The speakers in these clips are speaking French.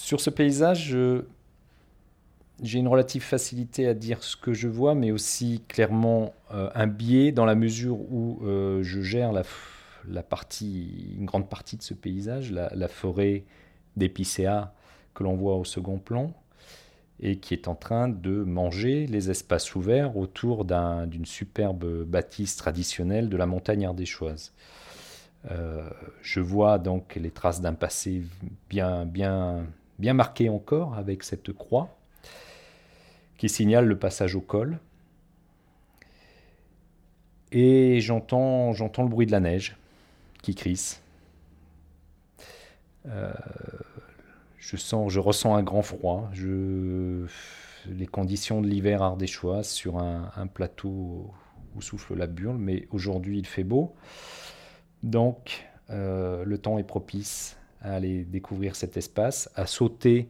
Sur ce paysage, j'ai une relative facilité à dire ce que je vois, mais aussi clairement euh, un biais dans la mesure où euh, je gère une grande partie de ce paysage, la, forêt d'épicéa que l'on voit au second plan, et qui est en train de manger les espaces ouverts autour d'une superbe bâtisse traditionnelle de la montagne ardéchoise. Euh, je vois donc les traces d'un passé bien, bien, bien marqué encore avec cette croix qui signale le passage au col. Et j'entends, j'entends le bruit de la neige qui crisse. Euh, je, sens, je ressens un grand froid. Les conditions de l'hiver ardéchois sur un, plateau où souffle la burle, mais aujourd'hui il fait beau. Donc euh, le temps est propice à aller découvrir cet espace, à sauter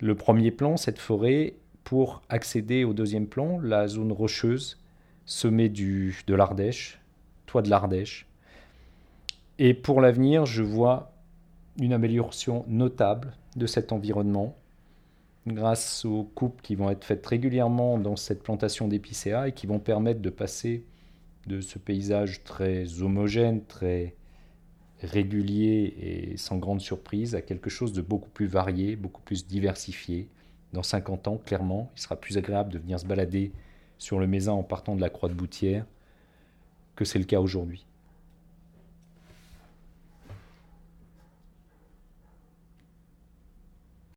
le premier plan, cette forêt, pour accéder au deuxième plan, la zone rocheuse, sommet du, de l'Ardèche, toit de l'Ardèche. Et pour l'avenir, je vois une amélioration notable de cet environnement grâce aux coupes qui vont être faites régulièrement dans cette plantation d'épicéa et qui vont permettre de passer de ce paysage très homogène, très régulier et sans grande surprise à quelque chose de beaucoup plus varié, beaucoup plus diversifié, dans 50 ans, clairement, il sera plus agréable de venir se balader sur le Mézin en partant de la Croix de Boutière que c'est le cas aujourd'hui.